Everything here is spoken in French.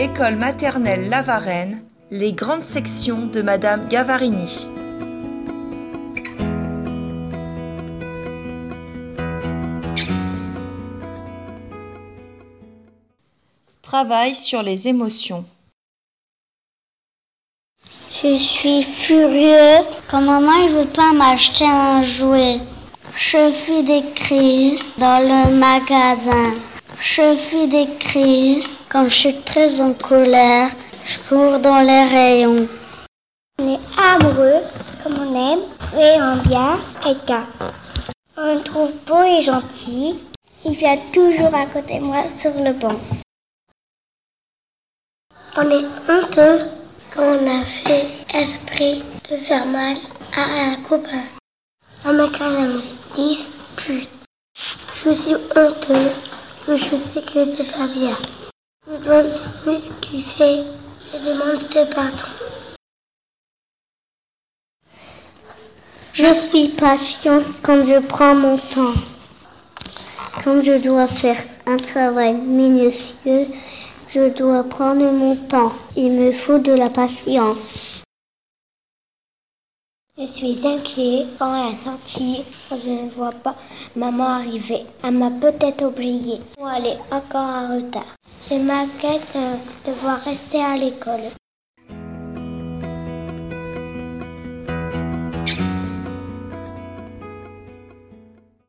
École maternelle Lavarenne, les grandes sections de Madame Gavarini. Travail sur les émotions. Je suis furieux quand maman ne veut pas m'acheter un jouet. Je fais des crises dans le magasin. Je fais des crises quand je suis très en colère. Je cours dans les rayons. On est amoureux comme on aime et on bien quelqu'un. On le trouve beau et gentil. Il vient toujours à côté de moi sur le banc. On est honteux quand on a fait esprit de faire mal à un copain. Un mec me dispute. Je suis honteux que je sais que c'est pas bien. Je dois m'excuser et demander pardon. Je suis patiente quand je prends mon temps. Quand je dois faire un travail minutieux, je dois prendre mon temps. Il me faut de la patience. Je suis inquiet quand elle est sortie. Je ne vois pas maman arriver. Elle m'a peut-être oublié ou elle est encore en retard. Je m'inquiète de devoir rester à l'école.